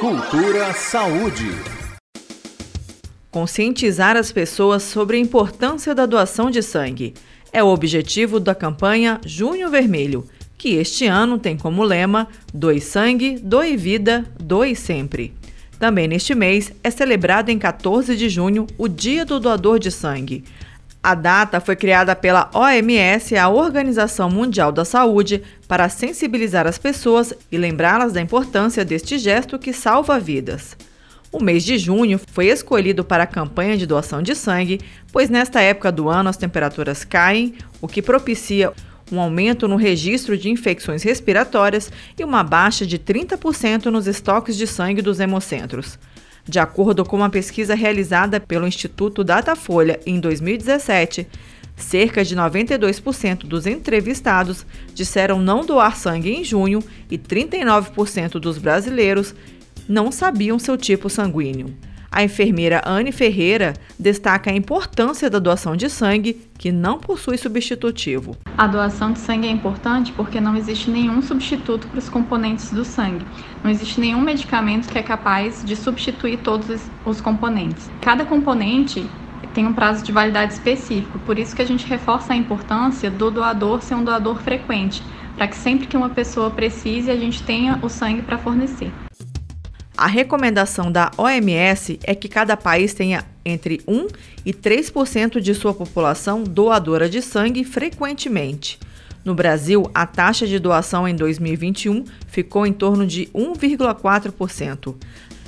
Cultura Saúde. Conscientizar as pessoas sobre a importância da doação de sangue é o objetivo da campanha Junho Vermelho, que este ano tem como lema Doe sangue, doe vida, doe sempre. Também neste mês é celebrado em 14 de junho o Dia do Doador de Sangue. A data foi criada pela OMS, a Organização Mundial da Saúde, para sensibilizar as pessoas e lembrá-las da importância deste gesto que salva vidas. O mês de junho foi escolhido para a campanha de doação de sangue, pois nesta época do ano as temperaturas caem, o que propicia um aumento no registro de infecções respiratórias e uma baixa de 30% nos estoques de sangue dos hemocentros. De acordo com uma pesquisa realizada pelo Instituto Datafolha em 2017, cerca de 92% dos entrevistados disseram não doar sangue em junho e 39% dos brasileiros não sabiam seu tipo sanguíneo. A enfermeira Anne Ferreira destaca a importância da doação de sangue, que não possui substitutivo. A doação de sangue é importante porque não existe nenhum substituto para os componentes do sangue. Não existe nenhum medicamento que é capaz de substituir todos os componentes. Cada componente tem um prazo de validade específico, por isso que a gente reforça a importância do doador ser um doador frequente, para que sempre que uma pessoa precise, a gente tenha o sangue para fornecer. A recomendação da OMS é que cada país tenha entre 1 e 3% de sua população doadora de sangue frequentemente. No Brasil, a taxa de doação em 2021 ficou em torno de 1,4%.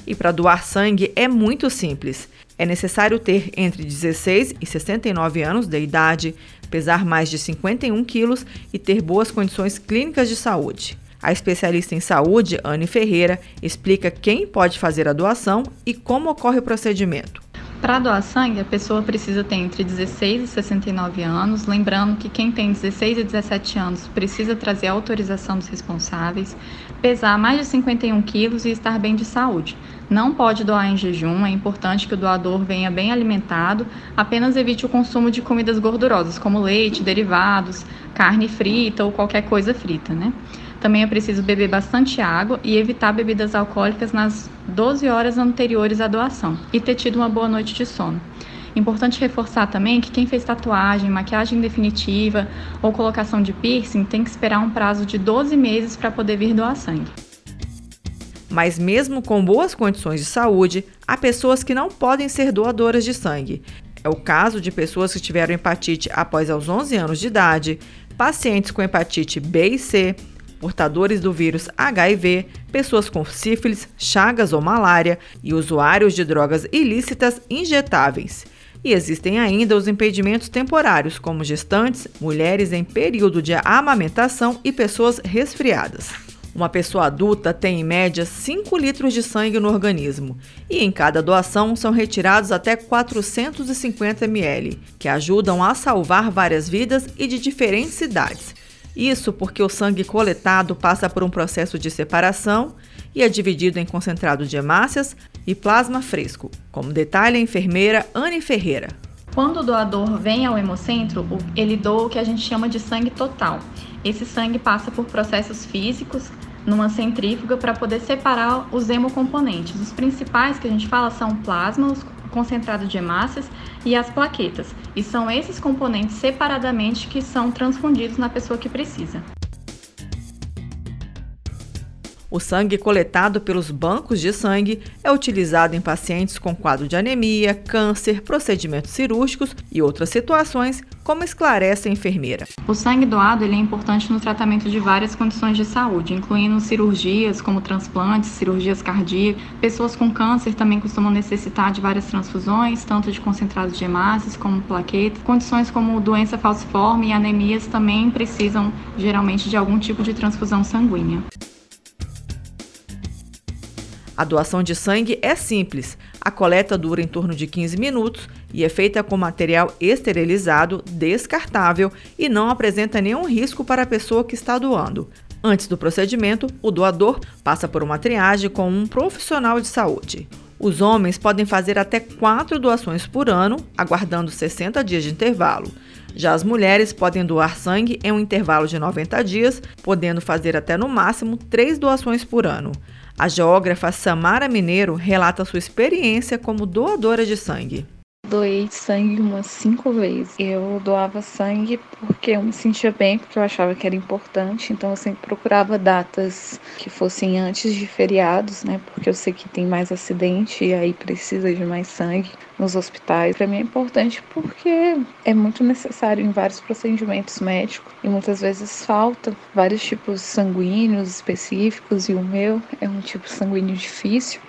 E para doar sangue é muito simples. É necessário ter entre 16 e 69 anos de idade, pesar mais de 51 quilos e ter boas condições clínicas de saúde. A especialista em saúde, Anne Ferreira, explica quem pode fazer a doação e como ocorre o procedimento. Para doar sangue, a pessoa precisa ter entre 16 e 69 anos, lembrando que quem tem 16 e 17 anos precisa trazer a autorização dos responsáveis, pesar mais de 51 quilos e estar bem de saúde. Não pode doar em jejum, é importante que o doador venha bem alimentado, apenas evite o consumo de comidas gordurosas, como leite, derivados, carne frita ou qualquer coisa frita, né? Também é preciso beber bastante água e evitar bebidas alcoólicas nas 12 horas anteriores à doação e ter tido uma boa noite de sono. Importante reforçar também que quem fez tatuagem, maquiagem definitiva ou colocação de piercing tem que esperar um prazo de 12 meses para poder vir doar sangue. Mas, mesmo com boas condições de saúde, há pessoas que não podem ser doadoras de sangue. É o caso de pessoas que tiveram hepatite após aos 11 anos de idade, pacientes com hepatite B e C, portadores do vírus HIV, pessoas com sífilis, chagas ou malária e usuários de drogas ilícitas injetáveis. E existem ainda os impedimentos temporários, como gestantes, mulheres em período de amamentação e pessoas resfriadas. Uma pessoa adulta tem em média 5 litros de sangue no organismo e em cada doação são retirados até 450 ml, que ajudam a salvar várias vidas e de diferentes idades. Isso porque o sangue coletado passa por um processo de separação e é dividido em concentrado de hemácias e plasma fresco, como detalha a enfermeira Anne Ferreira. Quando o doador vem ao hemocentro, ele doa o que a gente chama de sangue total. Esse sangue passa por processos físicos numa centrífuga para poder separar os hemocomponentes. Os principais que a gente fala são plasma, concentrado de hemácias e as plaquetas. E são esses componentes separadamente que são transfundidos na pessoa que precisa. O sangue coletado pelos bancos de sangue é utilizado em pacientes com quadro de anemia, câncer, procedimentos cirúrgicos e outras situações, como esclarece a enfermeira. O sangue doado ele é importante no tratamento de várias condições de saúde, incluindo cirurgias como transplantes, cirurgias cardíacas. Pessoas com câncer também costumam necessitar de várias transfusões, tanto de concentrados de hemácias como plaquetas. Condições como doença falciforme e anemias também precisam geralmente de algum tipo de transfusão sanguínea. A doação de sangue é simples. A coleta dura em torno de 15 minutos e é feita com material esterilizado, descartável e não apresenta nenhum risco para a pessoa que está doando. Antes do procedimento, o doador passa por uma triagem com um profissional de saúde. Os homens podem fazer até quatro doações por ano, aguardando 60 dias de intervalo. Já as mulheres podem doar sangue em um intervalo de 90 dias, podendo fazer até no máximo três doações por ano. A geógrafa Samara Mineiro relata sua experiência como doadora de sangue doei sangue umas cinco vezes. Eu doava sangue porque eu me sentia bem, porque eu achava que era importante, então eu sempre procurava datas que fossem antes de feriados, né? Porque eu sei que tem mais acidente e aí precisa de mais sangue nos hospitais. Para mim é importante porque é muito necessário em vários procedimentos médicos e muitas vezes falta vários tipos sanguíneos específicos e o meu é um tipo sanguíneo difícil.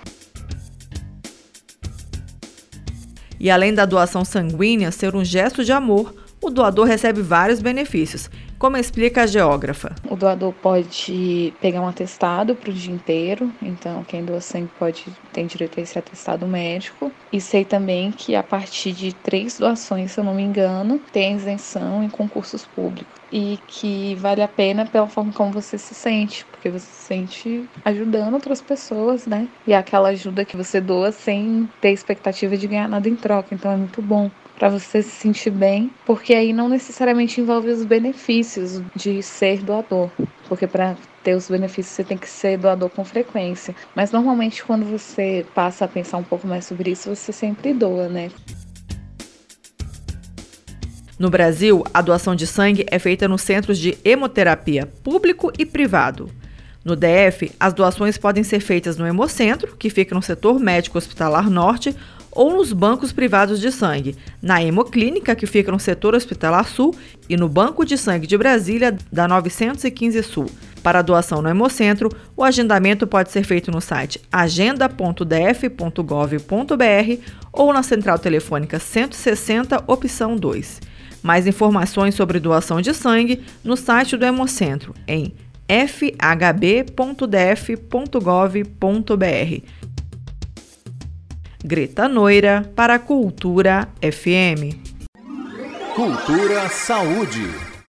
E além da doação sanguínea ser um gesto de amor, o doador recebe vários benefícios, como explica a geógrafa. O doador pode pegar um atestado para o dia inteiro, então quem doa sangue pode ter direito a esse atestado médico. E sei também que a partir de três doações, se eu não me engano, tem isenção em concursos públicos. E que vale a pena pela forma como você se sente, porque você se sente ajudando outras pessoas, né? E é aquela ajuda que você doa sem ter expectativa de ganhar nada em troca, então é muito bom para você se sentir bem, porque aí não necessariamente envolve os benefícios de ser doador, porque para ter os benefícios você tem que ser doador com frequência. Mas normalmente quando você passa a pensar um pouco mais sobre isso, você sempre doa, né? No Brasil, a doação de sangue é feita nos centros de hemoterapia público e privado. No DF, as doações podem ser feitas no Hemocentro, que fica no setor médico hospitalar norte, ou nos bancos privados de sangue, na Hemoclínica, que fica no setor hospitalar sul, e no Banco de Sangue de Brasília, da 915 Sul. Para doação no Hemocentro, o agendamento pode ser feito no site agenda.df.gov.br ou na central telefônica 160, opção 2. Mais informações sobre doação de sangue no site do Hemocentro em fhb.df.gov.br. Greta Noira para Cultura FM. Cultura Saúde.